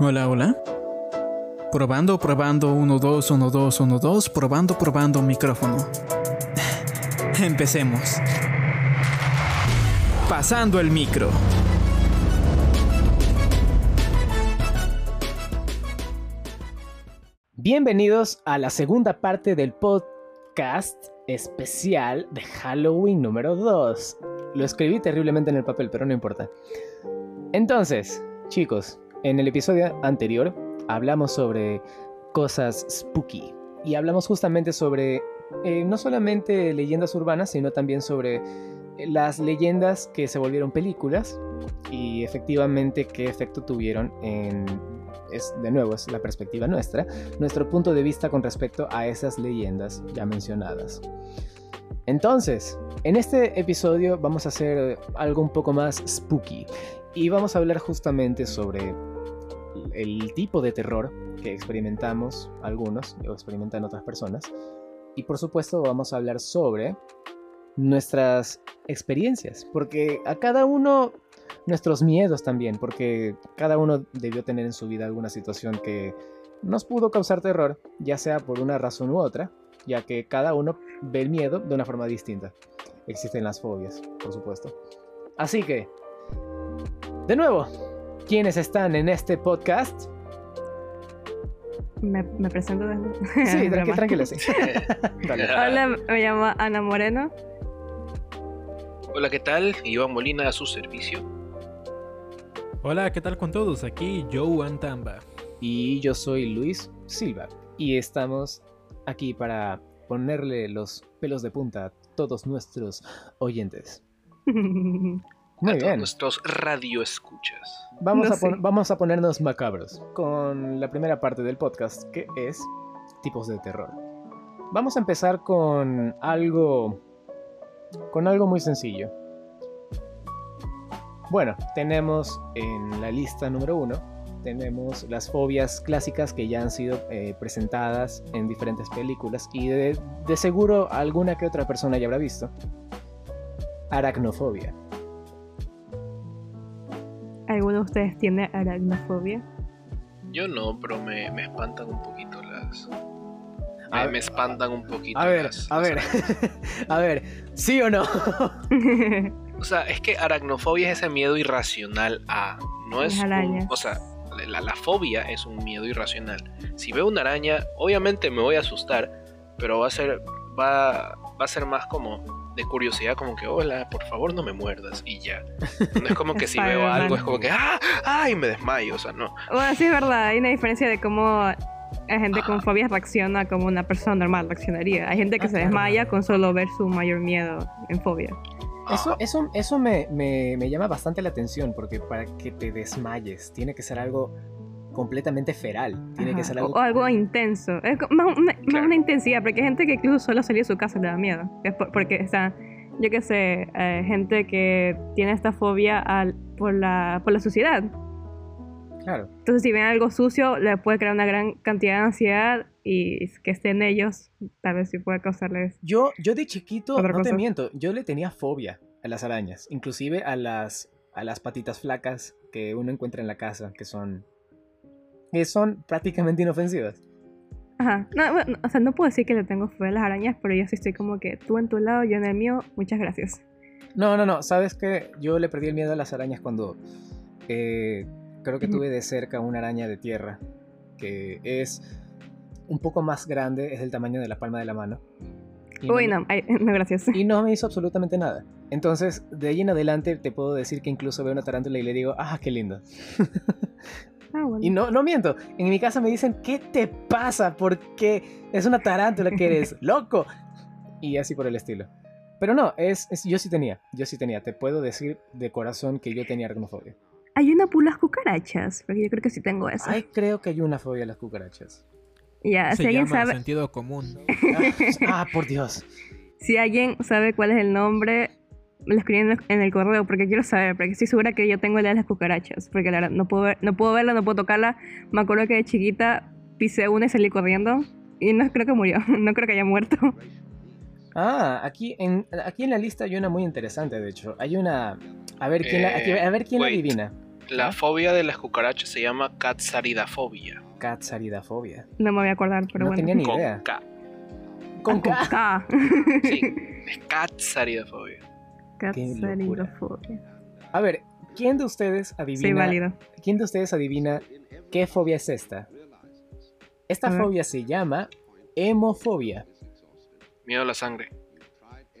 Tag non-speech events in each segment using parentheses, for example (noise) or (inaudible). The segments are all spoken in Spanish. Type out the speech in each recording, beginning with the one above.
Hola, hola. Probando, probando, 1, 2, 1, 2, 1, 2, probando, probando micrófono. (laughs) Empecemos. Pasando el micro. Bienvenidos a la segunda parte del podcast especial de Halloween número 2. Lo escribí terriblemente en el papel, pero no importa. Entonces, chicos, en el episodio anterior hablamos sobre cosas spooky y hablamos justamente sobre eh, no solamente leyendas urbanas, sino también sobre las leyendas que se volvieron películas y efectivamente qué efecto tuvieron en es de nuevo es la perspectiva nuestra, nuestro punto de vista con respecto a esas leyendas ya mencionadas. Entonces, en este episodio vamos a hacer algo un poco más spooky y vamos a hablar justamente sobre el tipo de terror que experimentamos algunos o experimentan otras personas. Y por supuesto vamos a hablar sobre nuestras experiencias, porque a cada uno nuestros miedos también, porque cada uno debió tener en su vida alguna situación que nos pudo causar terror, ya sea por una razón u otra, ya que cada uno ve el miedo de una forma distinta. Existen las fobias, por supuesto. Así que, de nuevo, ¿quiénes están en este podcast? Me, me presento de Sí, (laughs) tranqui tranquila, sí. (laughs) Dale. Hola, me llamo Ana Moreno. Hola, ¿qué tal? Iván Molina a su servicio. Hola, ¿qué tal con todos? Aquí Joe Antamba. Y yo soy Luis Silva. Y estamos aquí para ponerle los pelos de punta a todos nuestros oyentes. (laughs) Muy a todos bien. nuestros radioescuchas. Vamos, No a sé. vamos a ponernos macabros con la primera parte del podcast, que es tipos de terror. Vamos a empezar con algo. con algo muy sencillo. Bueno, tenemos en la lista número uno, tenemos las fobias clásicas que ya han sido eh, presentadas en diferentes películas y de, de seguro alguna que otra persona ya habrá visto. Aracnofobia. ¿Alguno de ustedes tiene aracnofobia? Yo no, pero me, me espantan un poquito las. A- Me, me espantan un poquito. A ver, las- a ver, (laughs) a ver, ¿sí o no? (laughs) O sea, es que aracnofobia es ese miedo irracional a. No es. Un- o sea, la, la fobia es un miedo irracional. Si veo una araña, obviamente me voy a asustar, pero va a ser. Va, va a ser más como de curiosidad, como que, hola, por favor no me muerdas y ya. (laughs) No es como que si veo algo, es como que, ¡ah! ¡ay! me desmayo, o sea, no. bueno, sí es verdad, hay una diferencia de cómo la gente con fobias reacciona como una persona normal reaccionaría. Hay gente que Ah, se claro. desmaya con solo ver su mayor miedo en fobia. Eso, eso, eso me, me- me llama bastante la atención porque para que te desmayes tiene que ser algo completamente feral. Tiene que ser o, algo... o algo intenso. Es más, una, más Claro. una intensidad, porque hay gente que incluso solo salir de su casa le da miedo. Es por- porque está, yo qué sé, eh, gente que tiene esta fobia al, por, la, por la suciedad. Claro. Entonces, si ven algo sucio, le puede crear una gran cantidad de ansiedad y que estén ellos, tal vez sí puede causarles. Yo, yo de chiquito, no te miento, yo le tenía fobia a las arañas. Inclusive a las, a las patitas flacas que uno encuentra en la casa, que son... que son prácticamente inofensivas. Ajá. No, bueno, o sea, no puedo decir que le tengo fobia a las arañas, pero yo sí estoy como que tú en tu lado, yo en el mío, muchas gracias. No, no, no. ¿Sabes qué? Yo le perdí el miedo a las arañas cuando eh, creo que tuve de cerca una araña de tierra que es un poco más grande, es del tamaño de la palma de la mano. Uy, no, (laughs) no, gracias. Y no me hizo absolutamente nada. Entonces, de ahí en adelante te puedo decir que incluso veo una tarántula y le digo, ah, qué lindo. (laughs) Ah, bueno. Y no, no miento. En mi casa me dicen, ¿qué te pasa? Porque es una tarántula que eres (laughs) loco. Y así por el estilo. Pero no, es, es- yo sí tenía, yo sí tenía. Te puedo decir de corazón que yo tenía aracnofobia. Hay una por las cucarachas, porque yo creo que sí tengo eso. Ay, creo que hay una fobia a las cucarachas. ya, Se si alguien llama sabe, sentido común. Ah, ah, por Dios. (laughs) si alguien sabe cuál es el nombre, lo escriben en el- en el correo, porque quiero saber, porque estoy segura que yo tengo la de las cucarachas, porque la verdad no puedo ver, no puedo verla, no puedo tocarla. Me acuerdo que de chiquita pisé una y salí corriendo y no creo que murió, (laughs) no creo que haya muerto. Ah, aquí en, aquí en la lista hay una muy interesante, de hecho. Hay una... A ver quién, la, aquí- a ver quién la wait. adivina. La fobia de las cucarachas se llama catsaridafobia. Catsaridafobia. No me voy a acordar, pero no bueno. tenía ni Con idea. K. Con Ah, con K. K. Sí, (laughs) es catsaridafobia. A ver, ¿quién de ustedes Sí, adivina? válido. ¿Quién de ustedes adivina qué fobia es esta? Esta A ver. fobia se llama hemofobia. Miedo a la sangre.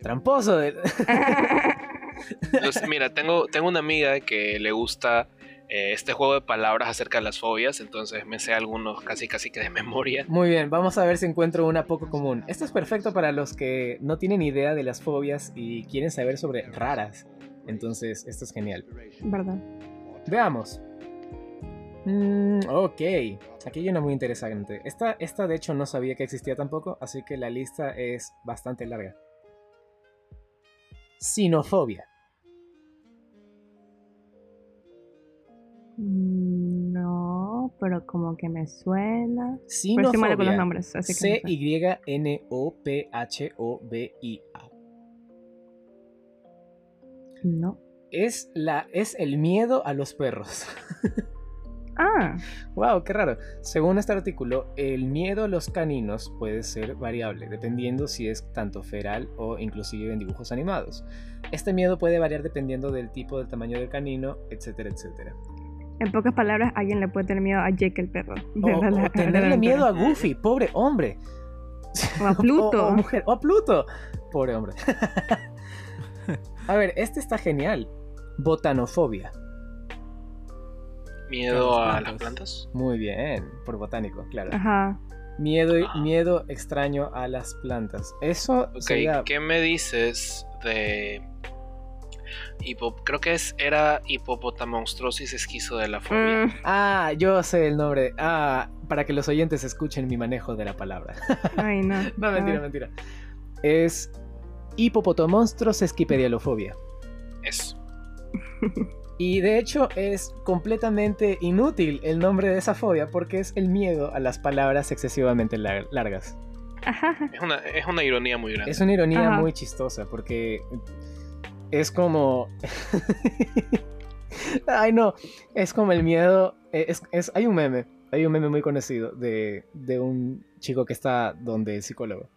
Tramposo. (laughs) de- Los- mira, tengo, tengo una amiga que le gusta eh, este juego de palabras acerca de las fobias, entonces me sé algunos casi casi que de memoria. Muy bien, vamos a ver si encuentro una poco común. Esto es perfecto para los que no tienen idea de las fobias y quieren saber sobre raras. Entonces, esto es genial. ¿Verdad? Veamos. Mm, ok, aquí hay una muy interesante. Esta, esta de hecho no sabía que existía tampoco, así que la lista es bastante larga. Sinofobia. No, pero como que me suena. Pero estoy con los Sinofobia. nombres, así que. C-Y-N-O-P-H-O-B-I-A. No. Es, la, es el miedo a los perros. (laughs) Ah, Wow, qué raro. Según este artículo, el miedo a los caninos puede ser variable, dependiendo si es tanto feral o inclusive en dibujos animados. Este miedo puede variar dependiendo del tipo, del tamaño del canino, etcétera, etcétera. En pocas palabras, alguien le puede tener miedo a Jake el perro. O, o tenerle miedo a Goofy, pobre hombre. O a (laughs) Pluto. O, o mujer, o a Pluto, pobre hombre. (laughs) a ver, este está genial. Botanofobia. Miedo A las a las plantas. plantas. Muy bien, por botánico, claro. Ajá. Miedo, Ah. miedo extraño a las plantas. Eso Ok, sería ¿qué me dices de... hipo- Creo que es, era hipopotamonstrosis esquizo de la fobia. Mm, Ah, yo sé el nombre. Ah, para que los oyentes escuchen mi manejo de la palabra. (laughs) ay, no. (laughs) no, mentira, Ah, mentira. Es hipopotomonstros esquipedialofobia. Eso. (laughs) Y de hecho es completamente inútil el nombre de esa fobia porque es el miedo a las palabras excesivamente lar- largas. Ajá. Es una, es una ironía muy grande. Es una ironía Ajá. muy chistosa porque es como... (laughs) Ay no, es como el miedo... eh, Es, es- hay un meme, hay un meme muy conocido de, de un chico que está donde el psicólogo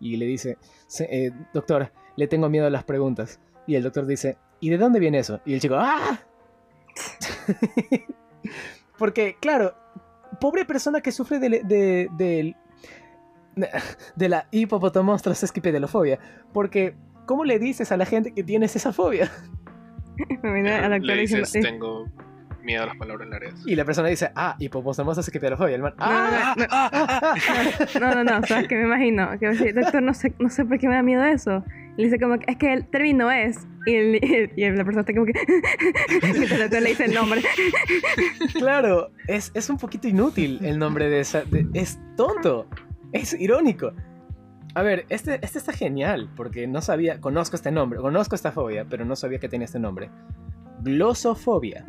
y le dice, "Se- eh, doctor, le tengo miedo a las preguntas. Y el doctor dice, ¿y de dónde viene eso? Y el chico, ¡ah! (laughs) Porque, claro, pobre persona que sufre de, de, del- de la hipopotomostros esquipedalofobia. Porque, ¿cómo le dices a la gente que tienes esa fobia? (laughs) Me viene al Le actor diciendo. dices, eh, tengo miedo a las palabras largas. Y la persona dice, ah, hipopotomostros esquipedalofobia. El man, ¡ah! no, no, (laughs) no, no, no, sabes que me imagino. Que va a decir, doctor, no sé, no sé por qué me da miedo eso. Y le dice como que es que el término es. Y, el- y la persona está como que. (laughs) Mientras el doctor le dice el nombre. Claro, es, es un poquito inútil el nombre de esa. de- es tonto. Es irónico. A ver, este, este está genial, porque no sabía, conozco este nombre, conozco esta fobia, pero no sabía que tenía este nombre. Glosofobia.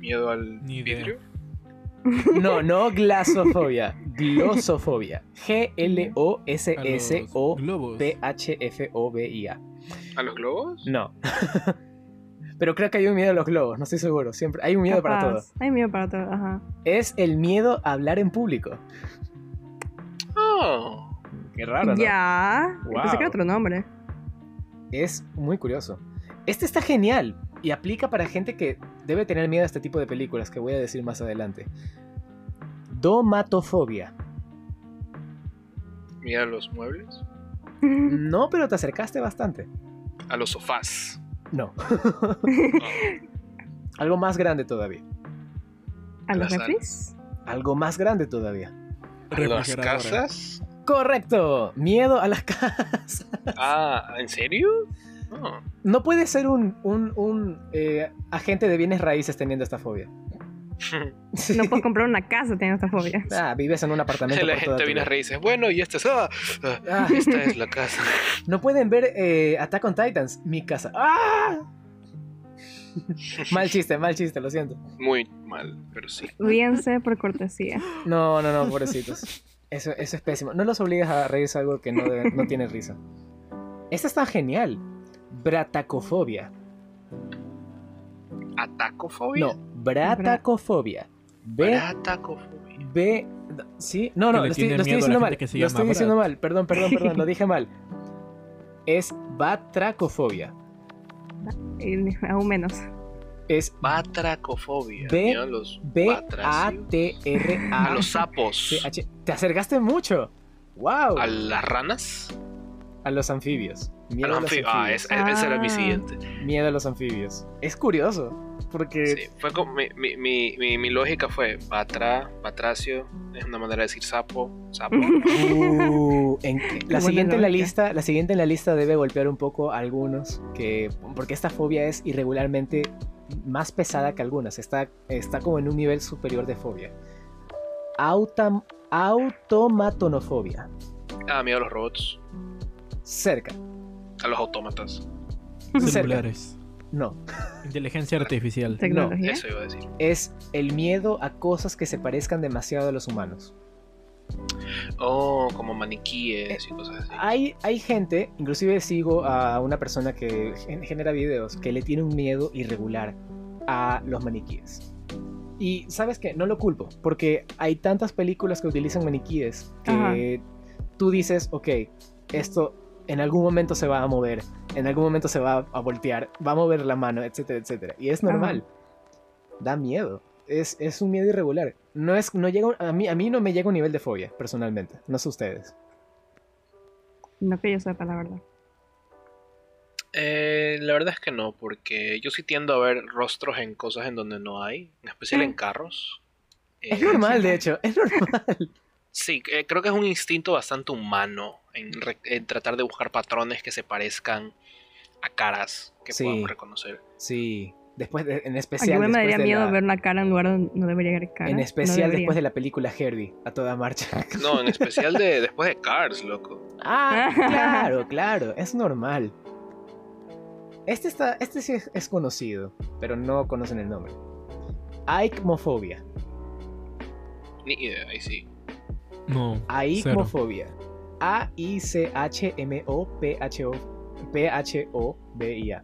Miedo al Ni vidrio. (laughs) No, no glasofobia, (laughs) glosofobia. G-L-O-S-S-O-P-H-F-O-B-I-A. ¿A los globos? No. (laughs) Pero creo que hay un miedo a los globos, no estoy seguro. Siempre hay un miedo para todo. Hay miedo para todo, ajá. Es el miedo a hablar en público. Oh. Qué raro, ¿no? Ya. Wow. Pensé que era otro nombre. Es muy curioso. Este está genial y aplica para gente que debe tener miedo a este tipo de películas que voy a decir más adelante. Domatofobia. Miedo a los muebles. (laughs) No, pero te acercaste bastante. A los sofás. No. (laughs) Algo más grande todavía. ¿A los refris? Algo más grande todavía. A las casas. Correcto. Miedo a las (laughs) casas. Ah, ¿en serio? Oh. No puede ser un, un, un, eh, agente de bienes raíces teniendo esta fobia. (laughs) No puedo comprar una casa teniendo esta fobia. Ah, vives en un apartamento. La por gente viene a reírse. Bueno, y esta es. ah, ah, Ah. esta es la casa. (laughs) No pueden ver eh, Attack on Titans, mi casa. ¡Ah! (laughs) mal chiste, mal chiste, lo siento. Muy mal, pero sí. Ríense por cortesía. No, no, no, pobrecitos. Eso, eso es pésimo. No los obligas a reírse algo que no, debe- no tiene risa. Esta está genial. Bratacofobia. ¿Atacofobia? No, bratacofobia. B, Bratacofobia. B, ¿sí? No, no, lo estoy, lo estoy diciendo mal. Lo estoy diciendo Brat. mal. Perdón, perdón, perdón, lo (laughs) dije mal. Es batracofobia. Y aún menos. Es Batracofobia. B- los B A. T R A A los sapos. Te acercaste mucho. Wow. A las ranas. A los anfibios. A Miedo los a los anfibios. Ah, es- ese era mi Ah. siguiente. Miedo a los anfibios. Es curioso. Porque Sí, fue como mi, mi, mi, mi, lógica fue batra, batracio, es una manera de decir sapo, sapo. (laughs) (laughs) Uh, en- la siguiente en la lista, la siguiente en la lista debe golpear un poco a algunos que porque esta fobia es irregularmente más pesada que algunas, está, está como en un nivel superior de fobia. Autam- automatonofobia. Ah, miedo a los robots, Cerca. A los autómatas. (laughs) Celulares. No, Inteligencia artificial. (laughs) Tecnología. Eso iba a decir. es el miedo a cosas que se parezcan demasiado a los humanos. Oh, como maniquíes y cosas así. Hay, hay gente, inclusive sigo a una persona que gen- genera videos, que le tiene un miedo irregular a los maniquíes. Y sabes que no lo culpo, porque hay tantas películas que utilizan maniquíes que tú dices, ok, esto en algún momento se va a mover, en algún momento se va a voltear, va a mover la mano, etcétera, etcétera. Y es normal. Da miedo. Es, es un miedo irregular. No es, no llega, a, mí, a mí no me llega un nivel de fobia, personalmente. No sé ustedes. No que yo sepa, la verdad. Eh, la verdad es que no, porque yo sí tiendo a ver rostros en cosas en donde no hay, en especial en Mm. carros. Es Eh, normal, de hecho, es normal. (laughs) Sí, eh, creo que es un instinto bastante humano en, re- en tratar de buscar patrones que se parezcan a caras que Sí. podamos reconocer. Sí, después de- en A especial. mí me daría miedo la- ver una cara en lugar donde no debería haber cara. En No especial después de la película Herbie, a toda marcha. (laughs) No, en especial de después de Cars, loco. Ah, (laughs) claro, claro, es normal. Este, está, este sí es, es conocido, pero no conocen el nombre. Aikmofobia. Ni idea, ahí sí. No. Aikmofobia. P-H-O-B-I-A.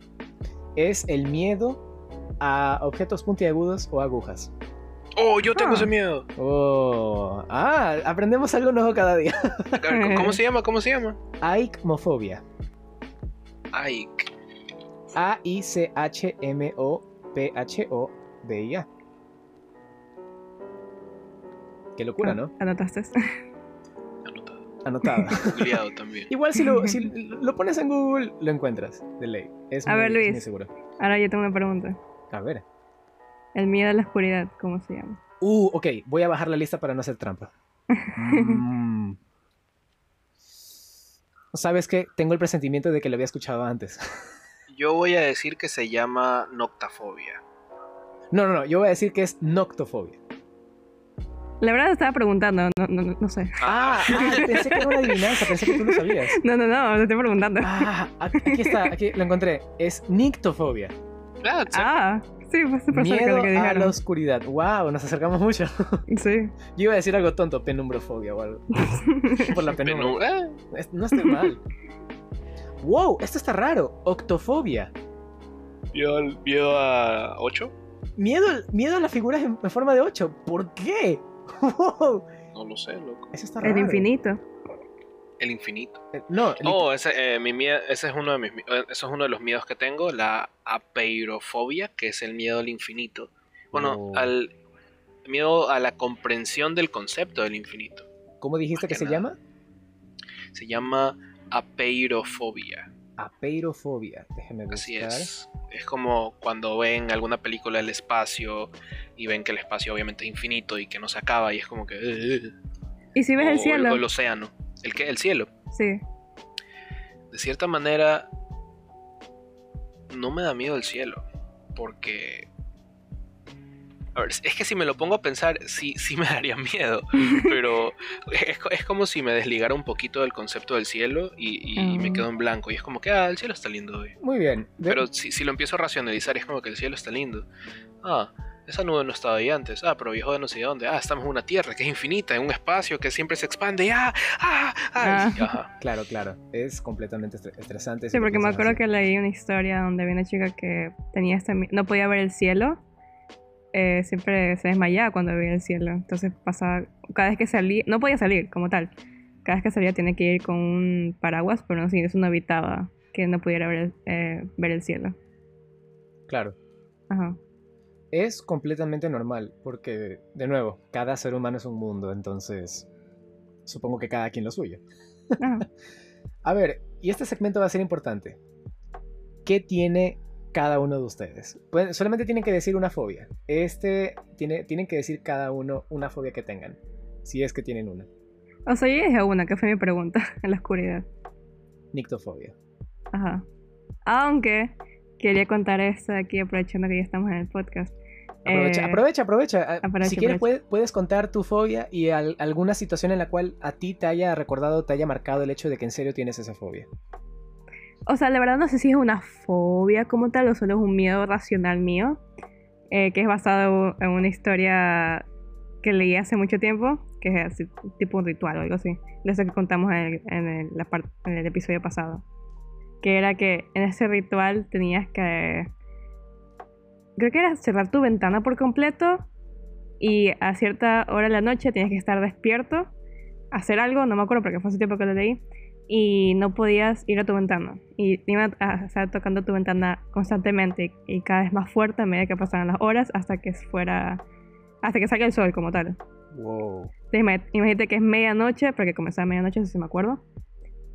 Es el miedo a objetos puntiagudos o agujas. Oh, yo tengo Ah. ese miedo. Oh, ah, aprendemos algo nuevo cada día. A ¿Cómo se llama? ¿Cómo se llama? Aikmofobia. Ay, A-I-C-H-M-O-P-H-O-B-I-A. Qué locura, ¿no? Anotaste. Anotado. (laughs) Anotada. (laughs) También. Igual si lo, si (laughs) lo pones en Google, lo encuentras, de ley. Es A muy, ver, es Luis. muy seguro. Ahora yo tengo una pregunta. A ver. El miedo a la oscuridad, ¿cómo se llama? Uh, ok, voy a bajar la lista para no hacer trampa. Mm. ¿Sabes qué? Tengo el presentimiento de que lo había escuchado antes. Yo voy a decir que se llama noctafobia. No, no, no, yo voy a decir que es noctofobia. La verdad estaba preguntando, no, no, no, no sé. Ah, ah, pensé que era una adivinanza, pensé que tú lo sabías. No, no, no, te estoy preguntando. Ah, aquí está, aquí lo encontré. Es nictofobia. Ah, sí. Ah, sí, fue súper cerca Miedo lo que a dijeron. la oscuridad. Wow, nos acercamos mucho. Sí. Yo iba a decir algo tonto, penumbrofobia o algo. (laughs) Por la penumbra. Penu- ah, Es- No estoy mal. Wow, esto está raro. Octofobia. miedo, miedo a 8. Miedo, miedo a las figuras en, en forma de 8. ¿Por qué? (laughs) No lo sé, loco. eso está raro. El infinito. El infinito. Eh, No, li- Oh, ese, eh, mi mie- ese es uno de mis mi- eh, eso es uno de los miedos que tengo, la apeirofobia, que es el miedo al infinito. Bueno, Oh. al miedo a la comprensión del concepto del infinito. ¿cómo dijiste más que que se llama? Se llama apeirofobia. Apeirofobia. Déjeme buscar. Así es. Es como cuando ven alguna película del espacio y ven que el espacio obviamente es infinito y que no se acaba y es como que... ¿Y si ves o, el cielo? o el océano. ¿El qué? El cielo. Sí. De cierta manera, no me da miedo el cielo. Porque... A ver, es que si me lo pongo a pensar, sí, sí me (laughs) daría miedo. (laughs) Pero es, es como si me desligara un poquito del concepto del cielo y, y me quedo en blanco. Y es como que, ah, el cielo está lindo hoy. Muy bien. De- Pero si, si lo empiezo a racionalizar, es como que el cielo está lindo. Ah, esa nube no estaba ahí antes. Ah, pero viajó de no sé de dónde. Ah, estamos en una tierra que es infinita, en un espacio que siempre se expande. Ah, ah, ah. Ah. y- ajá. (laughs) Claro, claro. Es completamente estre- estresante. Sí, porque me acuerdo que leí una historia donde había una chica que tenía este, no podía ver el cielo. Eh, siempre se desmayaba cuando veía el cielo. Entonces pasaba, cada vez que salía, no podía salir como tal. Cada vez que salía tenía que ir con un paraguas, pero no, sí, eso no evitaba que no pudiera ver el, eh, ver el cielo. Claro. Ajá. Es completamente normal, porque, de nuevo, cada ser humano es un mundo, entonces supongo que cada quien lo suyo. Ajá. (laughs) A ver, y este segmento va a ser importante. ¿Qué tiene cada uno de ustedes? Pueden- solamente tienen que decir una fobia. Este tiene, tienen que decir cada uno una fobia que tengan, si es que tienen una. O sea, yo dije una, que fue mi pregunta, (laughs) en la oscuridad. Nictofobia. Ajá. Aunque quería contar esto aquí aprovechando que ya estamos en el podcast. Aprovecha, Eh, aprovecha, aprovecha. Ah, aprovecha, si quieres, puedes, puedes contar tu fobia y al- alguna situación en la cual a ti te haya recordado, te haya marcado el hecho de que en serio tienes esa fobia. O sea, la verdad no sé si es una fobia como tal o solo es un miedo racional mío, eh, que es basado en una historia que leí hace mucho tiempo, que es así, tipo un ritual o algo así, de eso que contamos en el, episodio pasado. Que era que en ese ritual tenías que... Creo que era cerrar tu ventana por completo y a cierta hora de la noche tenías que estar despierto, hacer algo, no me acuerdo porque fue hace tiempo que lo leí, y no podías ir a tu ventana. Y iban a estar tocando tu ventana constantemente y cada vez más fuerte a medida que pasaran las horas hasta que fuera. hasta que salga el sol como tal. Wow. Entonces, imagínate que es medianoche, porque comenzaba medianoche, si me acuerdo.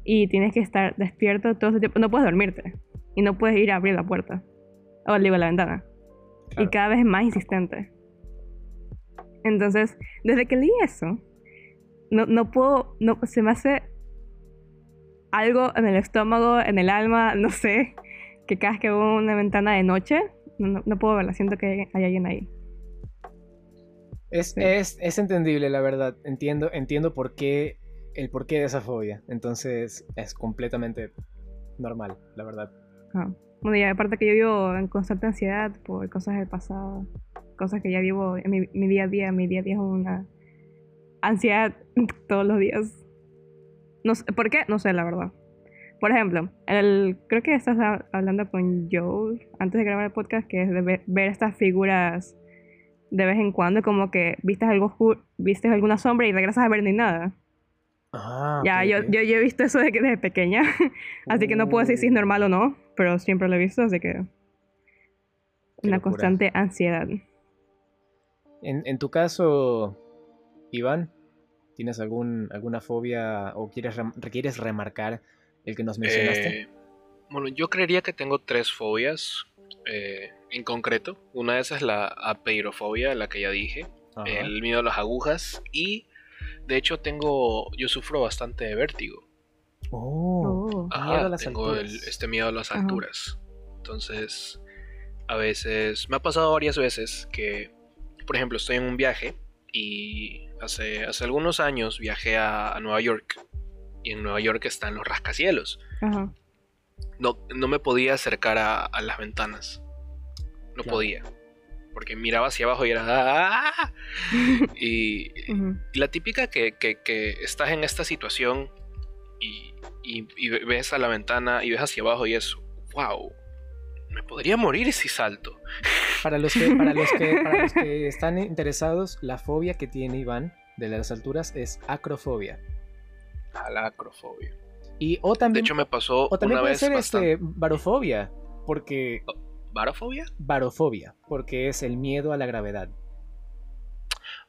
Y tienes que estar despierto todo ese tiempo. No puedes dormirte. Y no puedes ir a abrir la puerta. O digo, la ventana. Y Claro. cada vez más insistente. Entonces, desde que leí eso, no, no puedo, no, se me hace algo en el estómago, en el alma, (laughs) no sé, que cada vez que veo una ventana de noche, no, no- puedo verla, siento que hay, alguien ahí. Es, Sí. es, es entendible, la verdad. Entiendo, entiendo por qué, el porqué de esa fobia. Entonces es completamente normal, la verdad. Ajá. Bueno, y aparte que yo vivo en constante ansiedad por cosas del pasado, cosas que ya vivo en mi, mi día a día, mi día a día es una ansiedad (laughs) todos los días. No sé, ¿Por qué? No sé, la verdad. Por ejemplo, el, creo que estás hab- hablando con Joe antes de grabar el podcast, que es de ver, ver estas figuras de vez en cuando, como que vistes algo oscuro, vistes alguna sombra y regresas a ver ni nada. Ah, ya, ok, yo, yo, yo he visto eso desde, desde pequeña, (laughs) así que no puedo decir si es Uh. normal o no, pero siempre lo he visto, así que una constante ansiedad. En, en tu caso, Iván, ¿tienes algún, alguna fobia o quieres, rem- quieres remarcar el que nos mencionaste? Eh, bueno, yo creería que tengo tres fobias eh, en concreto. Una de esas es la apeirofobia, la que ya dije. Ajá. El miedo a las agujas. Y de hecho tengo. Yo sufro bastante de vértigo. Oh, Oh. Ajá, miedo a las tengo el- este miedo a las Ajá. alturas. Entonces, a veces. Me ha pasado varias veces que. Por ejemplo, estoy en un viaje. Y hace, hace algunos años viajé a, a Nueva York. Y en Nueva York están los rascacielos Ajá. no, no me podía acercar a, a las ventanas. No Claro. podía. Porque miraba hacia abajo y era... ¡ah! (laughs) Y, la típica que, que- que estás en esta situación y, y- y ves a la ventana y ves hacia abajo y es... ¡Wow! Me podría morir si salto. Para los, que, para, los que, (laughs) para los que están interesados, la fobia que tiene Iván de las alturas es acrofobia. A la acrofobia. Y, o De también, hecho me pasó o también una puede vez ser bastante... este, barofobia, porque ¿Barofobia? barofobia, porque es el miedo a la gravedad.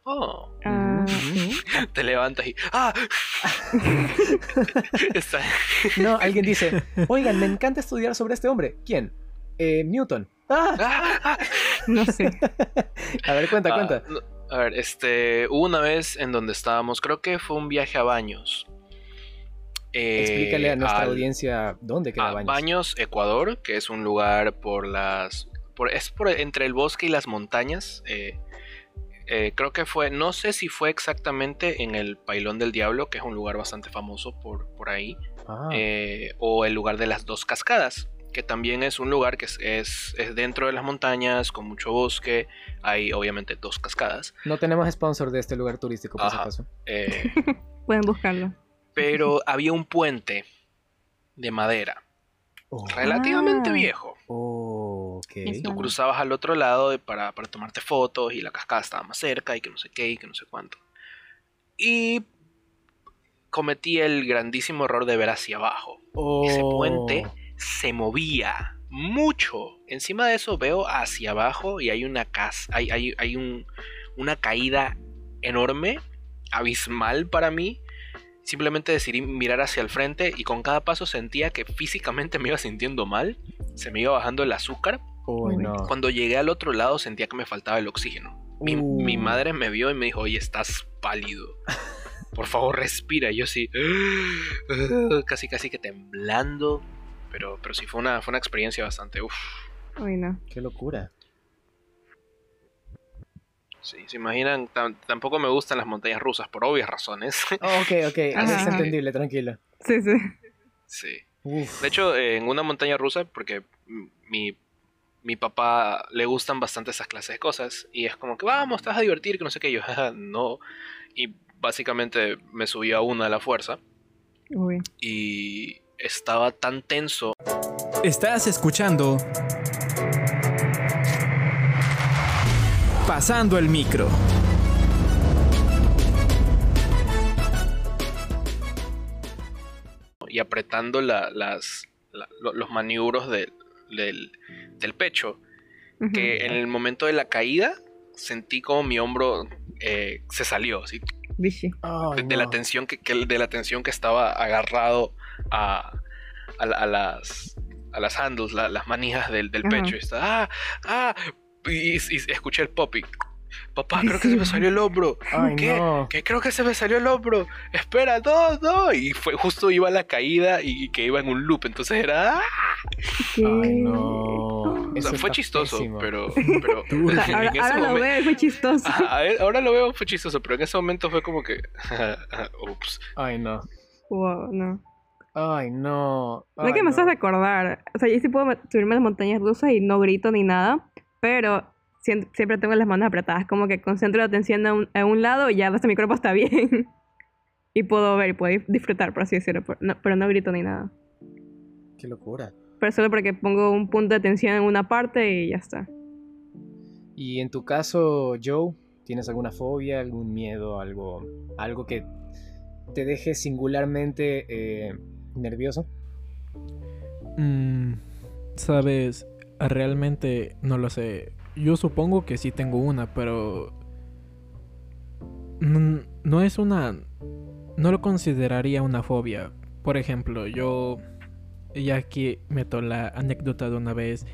Oh, Ah, sí. te levantas y... ¡Ah! (laughs) (laughs) No, alguien dice, oigan, me encanta estudiar sobre este hombre. ¿Quién? Eh, Newton. ¡Ah! (laughs) No sé. A ver, cuenta, Ah, cuenta. no, a ver, este, hubo una vez en donde estábamos, creo que fue un viaje a Baños. Eh, Explícale a nuestra al- audiencia dónde queda a Baños. Baños, Ecuador, que es un lugar por las, por, es por entre el bosque y las montañas. eh, eh, creo que fue, no sé si fue exactamente en el Pailón del Diablo, que es un lugar bastante famoso por, por ahí, Ah, o el lugar de las dos cascadas, que también es un lugar que es, es, es dentro de las montañas, con mucho bosque. Hay obviamente dos cascadas. No tenemos sponsor de este lugar turístico, por si Ajá. acaso. eh, (laughs) Pueden buscarlo. pero había un puente de madera, Oh, relativamente Ah. viejo. oh, ok. Eso. Tú cruzabas al otro lado para, para tomarte fotos y la cascada estaba más cerca y que no sé qué y que no sé cuánto. Y cometí el grandísimo error de ver hacia abajo. Ese Oh. puente se movía mucho. Encima de eso veo hacia abajo y hay una casa, hay, hay, hay un- una caída enorme, abismal para mí. Simplemente decidí mirar hacia el frente y con cada paso sentía que físicamente me iba sintiendo mal. Se me iba bajando el azúcar. Uy, no. Cuando llegué al otro lado sentía que me faltaba el oxígeno. Mi, Uh. mi madre me vio y me dijo, oye, estás pálido. Por favor, respira. Y yo sí, (gasps) casi casi que temblando. Pero, pero sí fue una, fue una experiencia bastante... Uf, Uy, no. Qué locura. sí, se imaginan, Tam- tampoco me gustan las montañas rusas por obvias razones. (laughs) Oh, ok, ok. Así (laughs) es entendible, tranquilo. Sí, sí. sí. Uf. De hecho, eh, en una montaña rusa, porque mi, mi papá le gustan bastante esas clases de cosas, y es como que vamos, te vas a divertir, que no sé qué, y yo, (laughs) "Jaja, no. Y básicamente me subí a una a la fuerza, Uy. y estaba tan tenso. Estás escuchando Pasando el micro. y apretando la- las, la- lo- los maniobros de- del, del pecho, que en el momento de la caída sentí como mi hombro eh, se salió, de, de la tensión que, que- de la tensión que estaba agarrado a, a, la- a las a las handles, la- las manijas del, del pecho. Y está, ah, ah, y, y escuché el poppy. Papá, creo que se me salió el hombro. Ay, ¿Qué? no. Que creo que se me salió el hombro. Espera, no, no. Y fue justo iba la caída y que iba en un loop. Entonces era. ¡ah! ¿Qué? Ay, no. O sea, fue chistoso, pésimo. pero. (laughs) pero O sea, en ahora, ese ahora lo momen- veo fue chistoso. Ajá, ahora lo veo, fue chistoso, pero en ese momento fue como que. (laughs) Ups. Ay, no. Wow, no. Ay, no. No es Ay, que me no. haces recordar. O sea, yo sí puedo me- subirme a las montañas rusas y no grito ni nada, pero siempre tengo las manos apretadas, como que concentro la atención a un, a un lado y ya hasta mi cuerpo está (laughs) bien. y puedo ver y puedo disfrutar, por así decirlo, pero no, pero no grito ni nada. Qué locura. Pero solo porque pongo un punto de atención en una parte y ya está. Y en tu caso, Joe, ¿tienes alguna fobia, algún miedo, algo, algo que te deje singularmente eh, nervioso? Mm, Sabes, realmente no lo sé. Yo supongo que sí tengo una, pero... n- No es una... No lo consideraría una fobia. Por ejemplo, yo... Ya aquí meto la anécdota de una vez.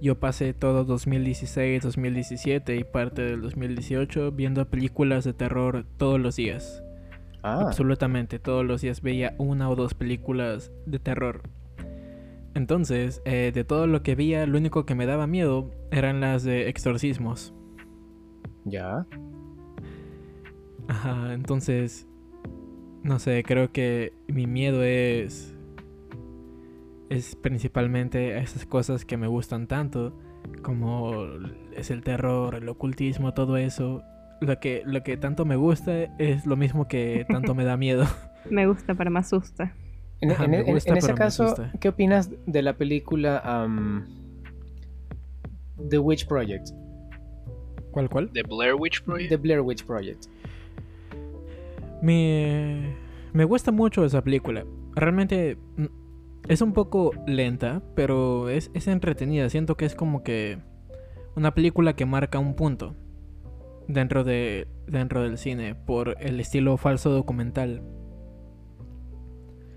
Yo pasé todo 2016, 2017 y parte del 2018 viendo películas de terror todos los días. Ah, Absolutamente, todos los días veía una o dos películas de terror. Entonces, eh, de todo lo que veía, lo único que me daba miedo eran las de exorcismos. ya. Ajá, entonces, no sé, creo que mi miedo es... Es principalmente a esas cosas que me gustan tanto, como es el terror, el ocultismo, todo eso. Lo que, lo que tanto me gusta es lo mismo que tanto me da miedo. (laughs) Me gusta, pero me asusta. En, Ajá, en- me en- gusta, en ese caso. ¿qué opinas de la película am, The Witch Project? ¿Cuál, cuál? The Blair Witch Project. The Blair Witch Project. Me, me gusta mucho esa película. Realmente es un poco lenta, pero es, es entretenida. Siento que es como que una película que marca un punto dentro, de, dentro del cine por el estilo falso documental.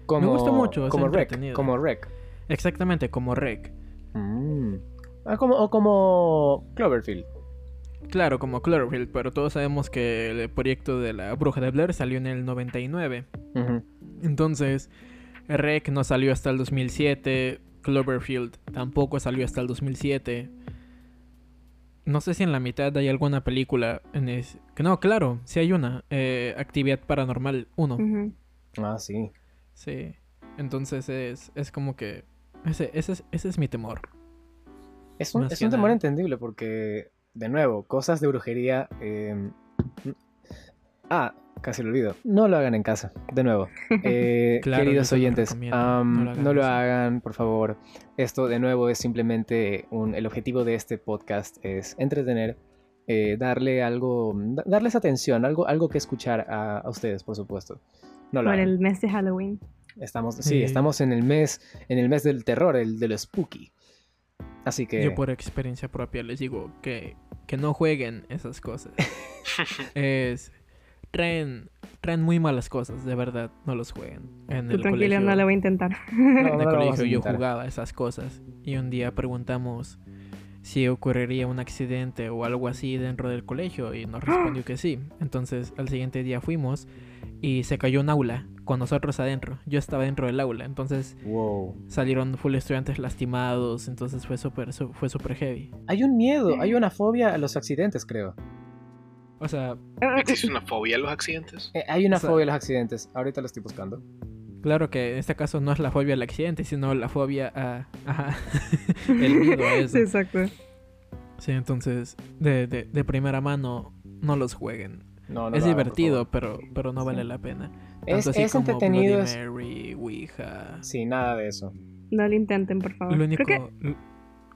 Como, gusta mucho, como Rec, como Rec. Exactamente, como Rec. Mm. Ah, como, o como Cloverfield. Claro, como Cloverfield, pero todos sabemos que el proyecto de la Bruja de Blair salió en el 99. Ujú. Entonces, Rec no salió hasta el 2007, Cloverfield tampoco salió hasta el 2007. No sé si en la mitad hay alguna película en es... que No, claro, sí hay una. eh, Actividad Paranormal 1. Ujú. Ah, sí. Sí. Entonces es, es como que Ese, ese, es, ese es mi temor. Es un, Más es un temor entendible porque, de nuevo, cosas de brujería. eh, Ah, casi lo olvido. No lo hagan en casa. De nuevo. (laughs) Eh, Claro, queridos oyentes, No lo hagan no lo en casa. hagan, por favor. Esto, de nuevo, es simplemente un, el objetivo de este podcast es entretener, eh, darle algo, da- darles atención, algo, algo que escuchar a, a ustedes, por supuesto. No lo Por hagan. el mes de Halloween. Estamos, sí, Sí. estamos en el mes, en el mes del terror, el de lo spooky. Así que Yo por experiencia propia les digo que, que no jueguen esas cosas. (laughs) es traen traen muy malas cosas, de verdad, no los jueguen. En Tú el tranquila, colegio, no lo voy a intentar. (laughs) No, en no el a colegio yo jugaba esas cosas y un día preguntamos si ocurriría un accidente o algo así dentro del colegio y nos respondió que sí. Entonces al siguiente día fuimos y se cayó un aula con nosotros adentro. Yo estaba dentro del aula, entonces Wow. salieron full estudiantes lastimados, entonces fue súper fue súper heavy. Hay un miedo, hay una fobia a los accidentes, creo. O sea, ¿Existe una fobia a los accidentes? Eh, hay una O sea- fobia a los accidentes. Ahorita lo estoy buscando. claro que en este caso no es la fobia al accidente, sino la fobia a ajá, (laughs) el miedo a eso. Sí, exacto. Sí, entonces de, de, de primera mano no los jueguen. No, no es hagan, divertido, pero, pero no vale Sí. la pena. Es, Tanto así es como entretenido. Bloody es- Mary, Ouija. Sí, nada de eso. No lo intenten, por favor. Lo único. Creo que...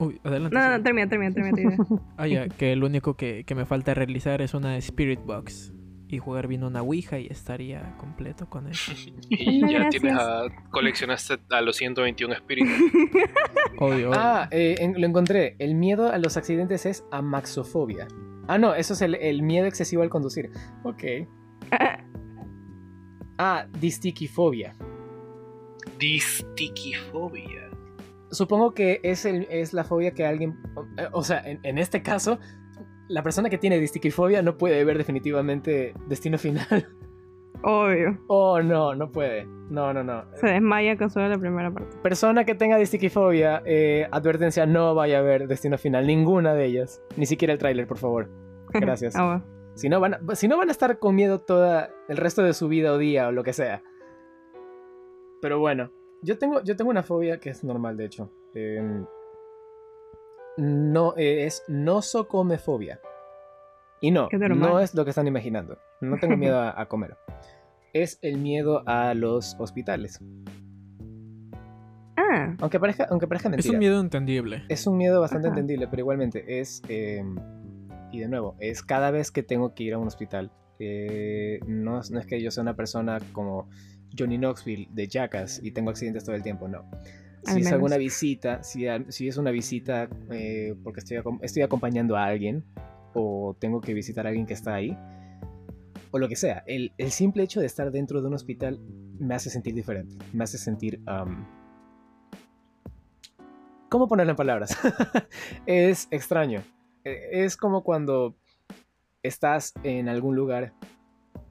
Uy, adelante. No, no, termina, termina, termina idea. (laughs) Ah, ya, que lo único que, que me falta realizar es una Spirit Box. Y jugar bien una Ouija y estaría completo con eso. (laughs) Y No, ya gracias. tienes a, coleccionaste a los 121 espíritus. (laughs) Obvio. Ah, eh, en- lo encontré. El miedo a los accidentes es amaxofobia. Ah, no, eso es el, el miedo excesivo al conducir. Ok. Ah, distiquifobia. Distiquifobia. Supongo que es, el, es la fobia que alguien... O sea, en, en este caso, la persona que tiene distiquifobia no puede ver definitivamente Destino Final. Obvio. Oh, no, no puede. No, no, no. Se desmaya con solo la primera parte. Persona que tenga distiquifobia, eh, advertencia, no vaya a ver Destino Final. Ninguna de ellas. Ni siquiera el tráiler, por favor. (laughs) Gracias. Bueno. Si no, van a, si no van a estar con miedo toda el resto de su vida o día o lo que sea. Pero bueno, yo tengo, yo tengo una fobia que es normal, de hecho. Eh, no, eh, es nosocomefobia. Y no, no es lo que están imaginando. No tengo miedo (laughs) a, a comer. Es el miedo a los hospitales. Ah, Aunque parezca, aunque parezca es mentira. un miedo entendible. Es un miedo bastante Ajá. entendible, pero igualmente es, eh, y de nuevo, es cada vez que tengo que ir a un hospital. eh, no, es- no es que yo sea una persona como Johnny Knoxville de Jackass y tengo accidentes todo el tiempo, no. Al Si es menos. alguna visita, si, es una visita eh, porque estoy, acom- estoy acompañando a alguien o tengo que visitar a alguien que está ahí, o lo que sea, el, el simple hecho de estar dentro de un hospital me hace sentir diferente, me hace sentir... ¿Cómo ponerlo en palabras? (laughs) es extraño. Eh, Es como cuando estás en algún lugar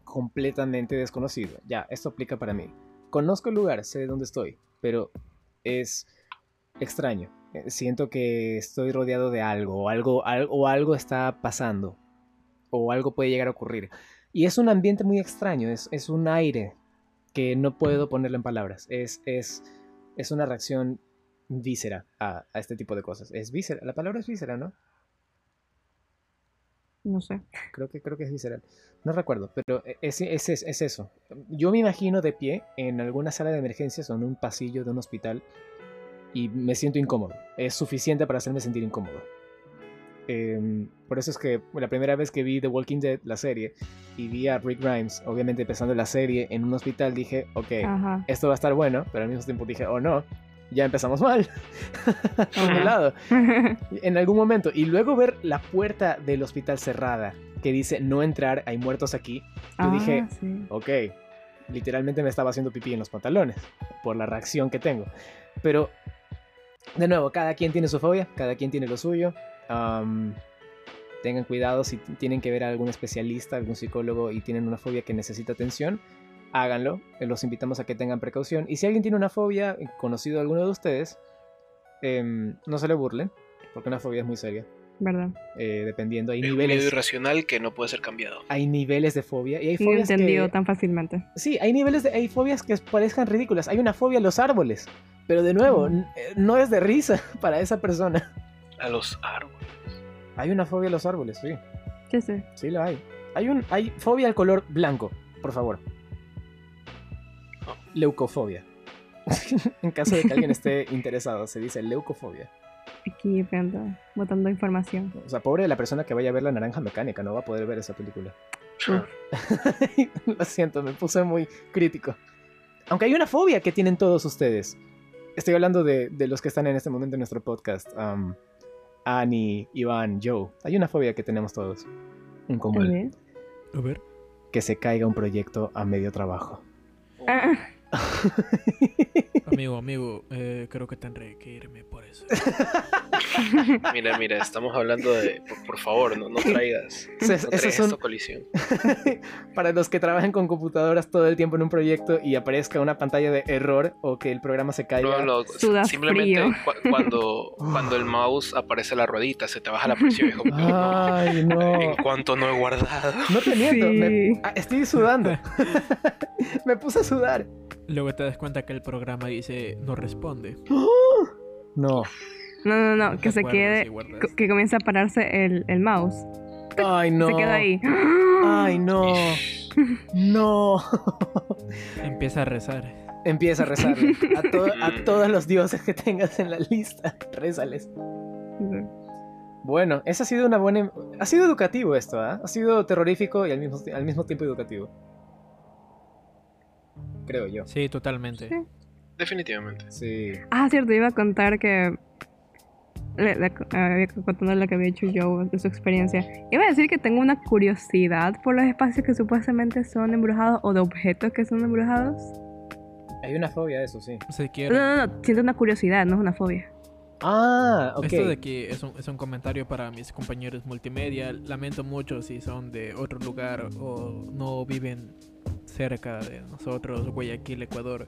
completamente desconocido. Ya, esto aplica para mí. Conozco el lugar, sé dónde estoy, pero es extraño. Eh, Siento que estoy rodeado de algo, o algo, al- o algo está pasando, o algo puede llegar a ocurrir. Y es un ambiente muy extraño, es, es un aire que no puedo ponerlo en palabras. Es, es, es una reacción víscera a, a este tipo de cosas. Es víscera, la palabra es víscera, ¿no? No sé. Creo que, creo que es visceral. No recuerdo, pero es, es, es, es eso. Yo me imagino de pie en alguna sala de emergencias o en un pasillo de un hospital y me siento incómodo. Es suficiente para hacerme sentir incómodo. Em, por eso es que la primera vez que vi The Walking Dead, la serie, y vi a Rick Grimes, obviamente empezando la serie en un hospital, dije, ok, Ajá. esto va a estar bueno, pero al mismo tiempo dije, oh no, ya empezamos mal. (laughs) Por un lado (laughs) en algún momento. Y luego ver la puerta del hospital cerrada que dice no entrar, hay muertos aquí. Yo Ah, dije, sí. ok, literalmente me estaba haciendo pipí en los pantalones por la reacción que tengo. Pero, de nuevo, cada quien tiene su fobia, cada quien tiene lo suyo. Am, tengan cuidado si tienen que ver a algún especialista, algún psicólogo y tienen una fobia que necesita atención. Háganlo, eh, los invitamos a que tengan precaución. Y si alguien tiene una fobia, eh, conocido de alguno de ustedes, em, no se le burlen, porque una fobia es muy seria. ¿Verdad? eh, dependiendo, hay Es un miedo niveles, irracional que no puede ser cambiado. hay niveles de fobia y hay No fobias entendido que... tan fácilmente. Sí, hay niveles de... Hay fobias que parezcan ridículas. Hay una fobia a los árboles. Pero de nuevo, eh, no es de risa (laughs) para esa persona. A los árboles. Hay una fobia a los árboles, sí. Sí, sí. Sí la hay. Hay, un, hay fobia al color blanco, por favor. Leucofobia. (laughs) en caso de que alguien esté (laughs) interesado, se dice leucofobia. Aquí pronto, botando información. O sea, pobre de la persona que vaya a ver la naranja mecánica, no va a poder ver esa película. (laughs) Lo siento, me puse muy crítico. Aunque hay una fobia que tienen todos ustedes. Estoy hablando de, de los que están en este momento en nuestro podcast. um, Annie, Iván, Joe. Hay una fobia que tenemos todos. En común. A ver. Que se caiga un proyecto a medio trabajo. Ah, (laughs) Amigo, amigo, eh, creo que tendré que irme por eso. (laughs) Mira, mira, estamos hablando de. Por, por favor, no, no traigas. (laughs) No esos traigas son esto colisión. para los que trabajan con computadoras todo el tiempo en un proyecto y aparezca una pantalla de error o que el programa se caiga. No, no, Sudas simplemente frío. cu- cuando, cuando el mouse aparece la ruedita, se te baja la presión. Es como, no, Ay, no. En cuanto no he guardado. No te miento, me- ah, estoy sudando. me puse a sudar. Luego te das cuenta que el programa dice no responde. (gasps) No. No, no, no, que se quede, co- que comience a pararse el, el mouse. Ay, no. Se queda ahí. (gasps) Ay, no. (gasps) No. Empieza a rezar. Empieza a rezarle. A, to- a (laughs) todos los dioses que tengas en la lista. (laughs) Rézales. Bueno, esa ha sido una buena. Ha sido educativo esto, ¿ah? Ha sido terrorífico y al mismo, al mismo tiempo educativo. Creo yo. Sí, totalmente. Sí. Definitivamente. Sí. Ah, cierto, iba a contar que. Le, le- había contando lo que había hecho yo de su experiencia. Iba a decir que tengo una curiosidad por los espacios que supuestamente son embrujados o de objetos que son embrujados. Hay una fobia de eso, sí. Si No, no, no, siento una curiosidad, no es una fobia. Ah, ok. Esto de aquí es un, es un comentario para mis compañeros multimedia. Lamento mucho si son de otro lugar o no viven cerca de nosotros, Guayaquil, Ecuador.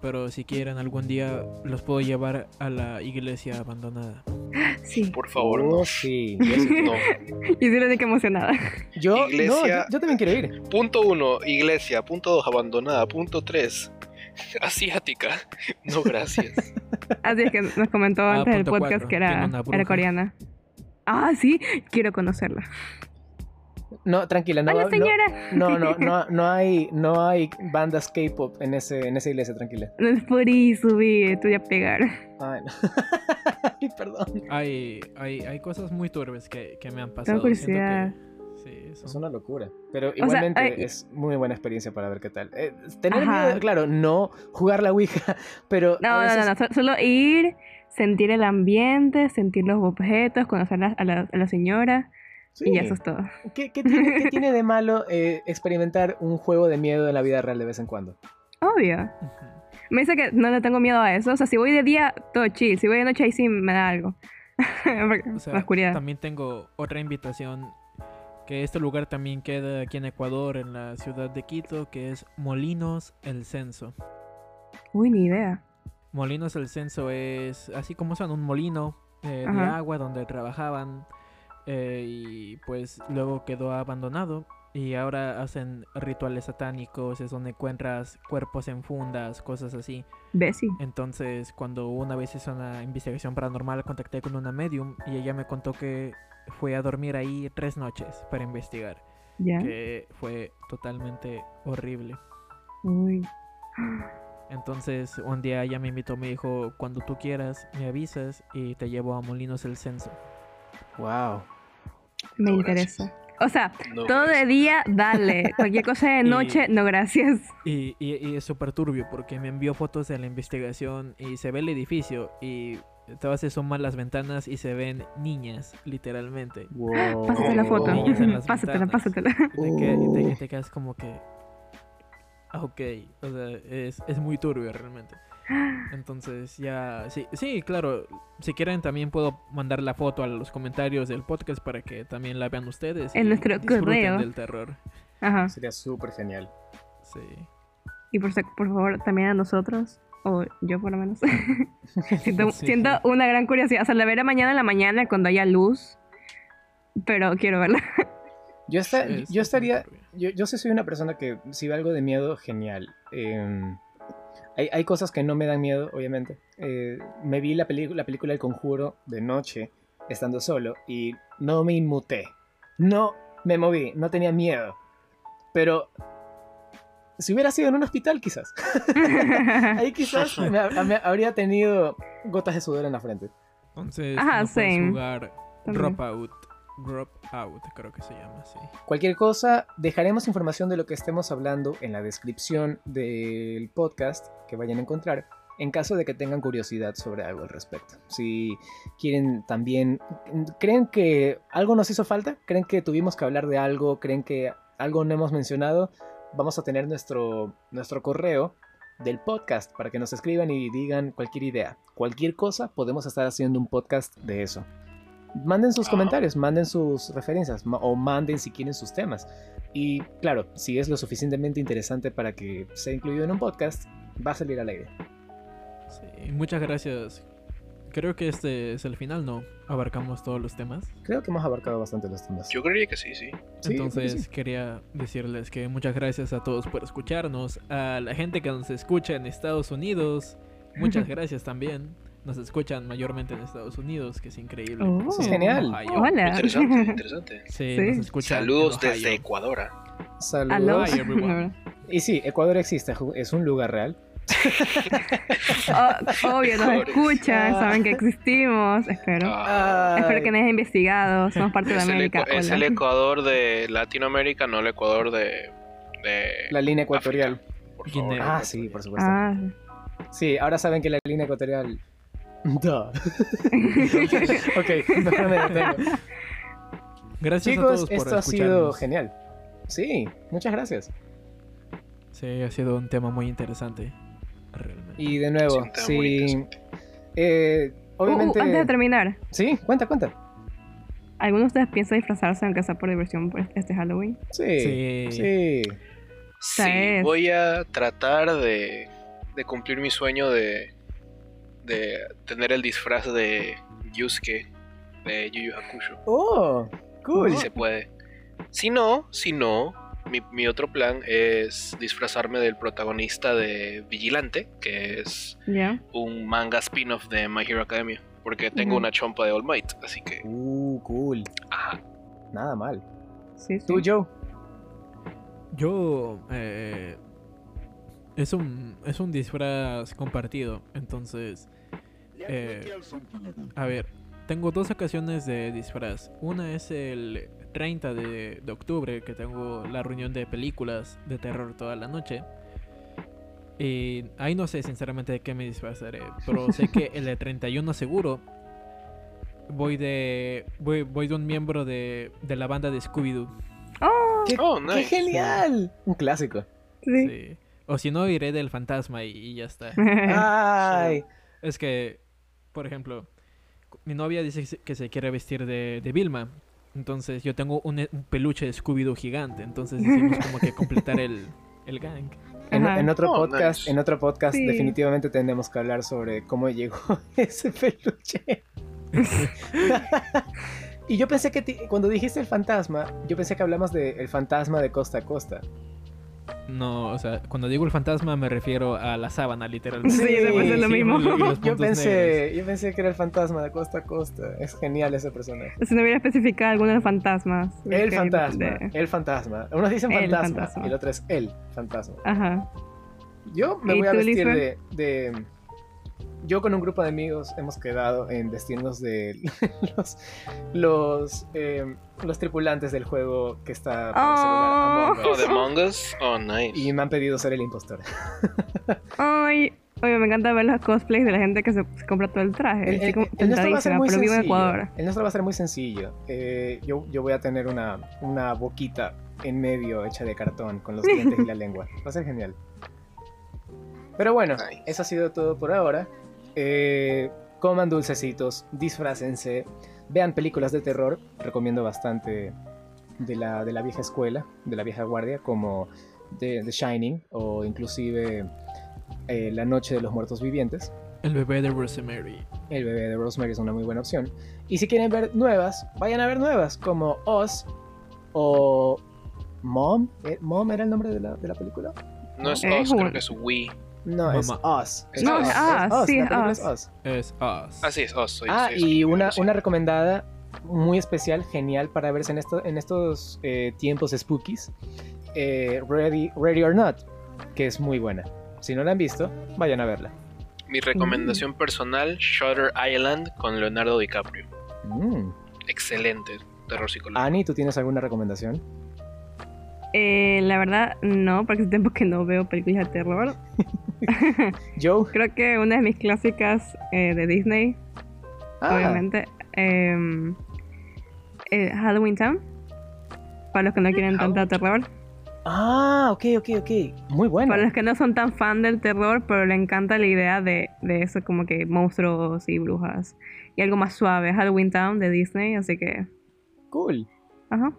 Pero si quieren algún día los puedo llevar a la iglesia abandonada. Sí. Por favor, Oh, no. sí. (laughs) Yo, sí- No. Y sí, que emocionada. yo- no, yo- yo también quiero ir. Punto uno, iglesia. Punto dos, abandonada. Punto tres, (laughs) asiática. No, gracias. (laughs) Así es que nos comentó Ah, antes del punto podcast cuatro, que era, era coreana. Ah, sí, quiero conocerla. No, tranquila, no, Hola, no, señora. no, no, (laughs) no, no hay, no hay bandas K-pop en ese, en esa iglesia, tranquila. No es por eso, vi, te voy a pegar. Ay, no. (laughs) Ay, perdón. Hay, hay, hay cosas muy turbes que, que me han pasado. Que- sí, Es son- una locura. Pero sea, igualmente hay- es muy buena experiencia para ver qué tal. Eh, tener Ajá. miedo, claro, no jugar la Ouija, (laughs) pero No, a no, veces- no, no, so- solo ir, sentir el ambiente, sentir los objetos, conocer la- a la, a la señora sí. y eso es todo. ¿Qué, qué tiene, qué tiene de malo eh, experimentar un juego de miedo en la vida real de vez en cuando? Obvio. Me dice que no le tengo miedo a eso. O sea, si voy de día, todo chill. Si voy de noche, ahí sí me da algo. (laughs) O sea, la oscuridad. también tengo otra invitación. Que este lugar también queda aquí en Ecuador, en la ciudad de Quito, que es Molinos El Censo. Uy, ni idea. Molinos El Censo es así como son, un molino eh, de agua donde trabajaban eh, y pues luego quedó abandonado y ahora hacen rituales satánicos, es donde encuentras cuerpos en fundas, cosas así. Bessie. Entonces, cuando una vez hice una investigación paranormal, contacté con una medium y ella me contó que fue a dormir ahí tres noches para investigar, Ya. que fue totalmente horrible. Uy. Entonces, un día ella me invitó, me dijo, cuando tú quieras, me avisas y te llevo a Molinos el Censo. Wow. Me No, interesa. O sea, No, todo de día, dale. (laughs) Cualquier cosa de Y- noche, no gracias. Y, y- y es súper turbio porque me envió fotos de la investigación y se ve el edificio y todas se suman las ventanas y se ven niñas, literalmente. wow. Pásate la foto. (laughs) Pásatela, ventanas. pásatela. Y te, qued- y te- y te quedas como que... ah, Ok, o sea, es, es muy turbio realmente. Entonces ya, sí, sí, claro, si quieren también puedo mandar la foto a los comentarios del podcast para que también la vean ustedes. En y nuestro disfruten correo. del terror. Ajá. Sería súper genial. Sí. Y por, por favor, también a nosotros. O yo por lo menos. (laughs) siento, Sí. siento una gran curiosidad. O sea, la veré mañana en la mañana cuando haya luz. Pero quiero verla. Yo, esta- Sí, es- yo estaría, yo, yo sí soy una persona que si ve algo de miedo, genial. Em, Hay, hay cosas que no me dan miedo, obviamente. Eh, me vi la, la película El Conjuro de noche, estando solo, y no me inmuté. No me moví, no tenía miedo. Pero si hubiera sido en un hospital, quizás. (laughs) Ahí quizás me, ha- me habría tenido gotas de sudor en la frente. Entonces, Ajá, no puedes same. jugar También. Drop Creo que se llama así. Cualquier cosa, dejaremos información de lo que estemos hablando en la descripción del podcast que vayan a encontrar en caso de que tengan curiosidad sobre algo al respecto. Si quieren también, ¿creen que algo nos hizo falta? ¿Creen que tuvimos que hablar de algo? ¿Creen que algo no hemos mencionado? Vamos a tener nuestro, nuestro correo del podcast para que nos escriban y digan cualquier idea. Cualquier cosa, podemos estar haciendo un podcast de eso. Manden sus Ah. comentarios, manden sus referencias ma- o manden si quieren sus temas. Y claro, si es lo suficientemente interesante para que sea incluido en un podcast, va a salir al aire. Sí, muchas gracias. Creo que este es el final, ¿no? Abarcamos todos los temas. Creo que hemos abarcado bastante los temas. Yo creería que sí, sí. Sí, Entonces sí. quería decirles que muchas gracias a todos por escucharnos. A la gente que nos escucha en Estados Unidos, muchas (laughs) gracias también. Nos escuchan mayormente en Estados Unidos, que es increíble. Oh. Eso es genial. Ohio. Hola. Interesante, (laughs) interesante. Sí, Sí. nos escuchan. en Saludos Ohio. desde Ecuador. Saludos. Aló. Hi, everyone. (laughs) Y sí, Ecuador existe, es un lugar real. (laughs) Oh, obvio, nos Pobres. escuchan, Ah. saben que existimos. Espero. Ah, Espero que nos hayan investigado. Somos parte de es, América. Es el Ecuador de Latinoamérica, no el Ecuador de. de La línea ecuatorial. por favor. Guinea. Ah, sí, por supuesto. Ah, Sí, ahora saben que la línea ecuatorial. (laughs) Duh. (laughs) ok, mejor me detengo. Gracias a todos por esto ha sido genial. Sí, muchas gracias. Sí, ha sido un tema muy interesante. Realmente. Y de nuevo, sí. eh, uh, uh, obviamente. antes de terminar, Sí, cuenta, cuenta. ¿alguno de ustedes piensa disfrazarse aunque sea por diversión por este Halloween? Sí. Sí. Sí. Sí, voy a tratar de, de cumplir mi sueño de, de tener el disfraz de Yusuke de Yu Yu Hakusho. Oh, cool. Si se puede. Si no, si no, mi, mi otro plan es disfrazarme del protagonista de Vigilante, que es un manga spin-off de My Hero Academia. Porque tengo una chompa de All Might, así que. Uh, cool. Ajá. Nada mal. Sí, sí. ¿Tú, Joe? Yo eh, es un es un disfraz compartido, entonces eh, a ver, tengo dos ocasiones de disfraz. Una es el 30 de, de octubre que tengo la reunión de películas de terror toda la noche. Y ahí no sé sinceramente de qué me disfrazaré, pero sé que el de 31 seguro voy de voy, voy de un miembro de, de la banda de Scooby Doo. ¡Oh! ¡Qué, Oh, qué nice. genial! Un clásico. Sí. Sí. O si no, iré del fantasma y, y ya está. (laughs) Ay. Es que, por ejemplo, mi novia dice que se- quiere vestir de, de Vilma. Entonces yo tengo un, un peluche de Scooby-Doo gigante. Entonces decimos como que completar el, el gang. En, en otro Oh, podcast, nice. en otro podcast Sí. definitivamente tenemos que hablar sobre cómo llegó (laughs) ese peluche. (laughs) y yo pensé que cuando dijiste el fantasma, yo pensé que hablamos de el fantasma de costa a costa. No, o sea, cuando digo el fantasma me refiero a la sábana, literalmente. Sí, yo también pensé lo mismo. Yo pensé, yo pensé que era el fantasma de costa a costa. Es genial ese personaje. Si no hubiera especificado alguno de los fantasmas. El fantasma, de- el fantasma. Unos dicen El fantasma, fantasma. y el otro es el fantasma. Ajá. Yo me ¿Y voy a vestir de- Yo con un grupo de amigos hemos quedado en vestirnos de (laughs) los los, eh, los tripulantes del juego que está para Oh. celular Among Oh, Us. de Among Us. Oh, nice. Y me han pedido ser el impostor. (laughs) Ay, oye, me encanta ver los cosplays de la gente que se, se compra todo el traje. El, el- como el nuestro va a ser muy sencillo. Ecuador. El nuestro va a ser muy sencillo. Eh, yo, yo voy a tener una, una boquita en medio hecha de cartón con los dientes y la (laughs) lengua. Va a ser genial. Pero bueno, Nice. eso ha sido todo por ahora. Eh, coman dulcecitos, disfrácense, vean películas de terror. Recomiendo bastante de la, de la vieja escuela, de la vieja guardia, como The, The Shining o inclusive eh, La Noche de los Muertos Vivientes. El bebé de Rosemary. El bebé de Rosemary es una muy buena opción. Y si quieren ver nuevas, vayan a ver nuevas, como Oz o Mom. ¿Eh? ¿Mom era el nombre de la, de la película? No es Us, creo que es We. No, es Mamá. Us. Es No, Us. es Us, sí, es Us. es Us. Así es, Oz. soy- Ah, soy y una, una recomendada muy especial, genial para verse en, esto, en estos eh, tiempos spookies. eh, Ready, Ready or Not, que es muy buena. Si no la han visto, vayan a verla. Mi recomendación personal, Shutter Island con Leonardo DiCaprio. Mm. Excelente terror psicológico. Ani, ¿tú tienes alguna recomendación? Eh, la verdad, no, porque hace tiempo que no veo películas de terror. (laughs) Joe. Creo que una de mis clásicas eh, de Disney, Ah, obviamente, em, eh, Halloween Town. Para los que no quieren tanta terror. Ah, ok, ok, ok. Muy buena. Para los que no son tan fan del terror, pero le encanta la idea de, de eso, como que monstruos y brujas. Y algo más suave, Halloween Town de Disney, así que. Cool. Ajá.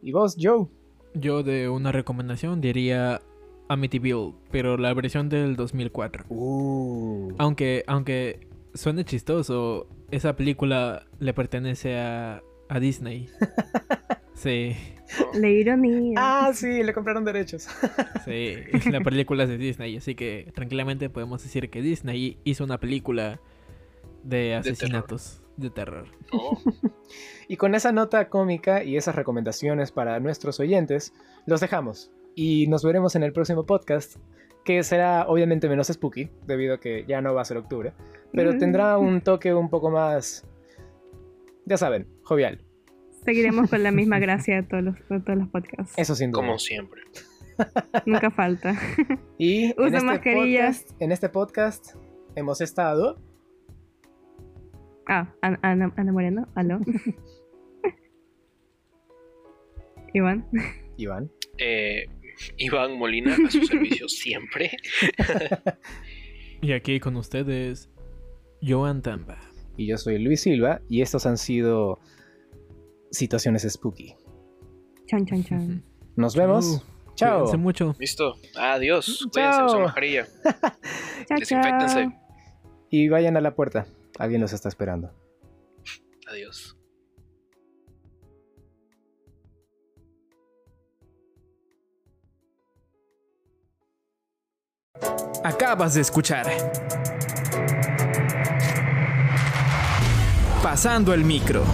¿Y vos, Joe? Yo de una recomendación diría Amityville, pero la versión del 2004. Uh. Aunque, aunque suene chistoso, esa película le pertenece a, a Disney. (laughs) Sí, La ironía. Ah, sí, le compraron derechos. (laughs) sí, la película es de Disney, así que tranquilamente podemos decir que Disney hizo una película de asesinatos de terror. Oh, (laughs) Y con esa nota cómica y esas recomendaciones para nuestros oyentes, los dejamos. Y nos veremos en el próximo podcast, que será obviamente menos spooky, debido a que ya no va a ser octubre, pero tendrá un toque un poco más, ya saben, jovial. Seguiremos con la (laughs) misma gracia de todos los, de todos los podcasts. Eso sin duda. como siempre. (laughs) Nunca falta. Y en Usa este, mascarilla. podcast, en este podcast hemos estado... Ah, Ana, Moreno, aló. (laughs) Iván. Iván. Eh, Iván Molina, a su servicio siempre. (laughs) Y aquí con ustedes, Joan Tamba. Y yo soy Luis Silva, y estos han sido situaciones spooky. Chan, chan, chan. (laughs) Nos vemos. Chao. Cuídense mucho. Listo. Adiós. Chao. Cuídense, usen mascarilla. Chao, chao. Y vayan a la puerta. Alguien los está esperando. Adiós. Acabas de escuchar. Pasando el micro.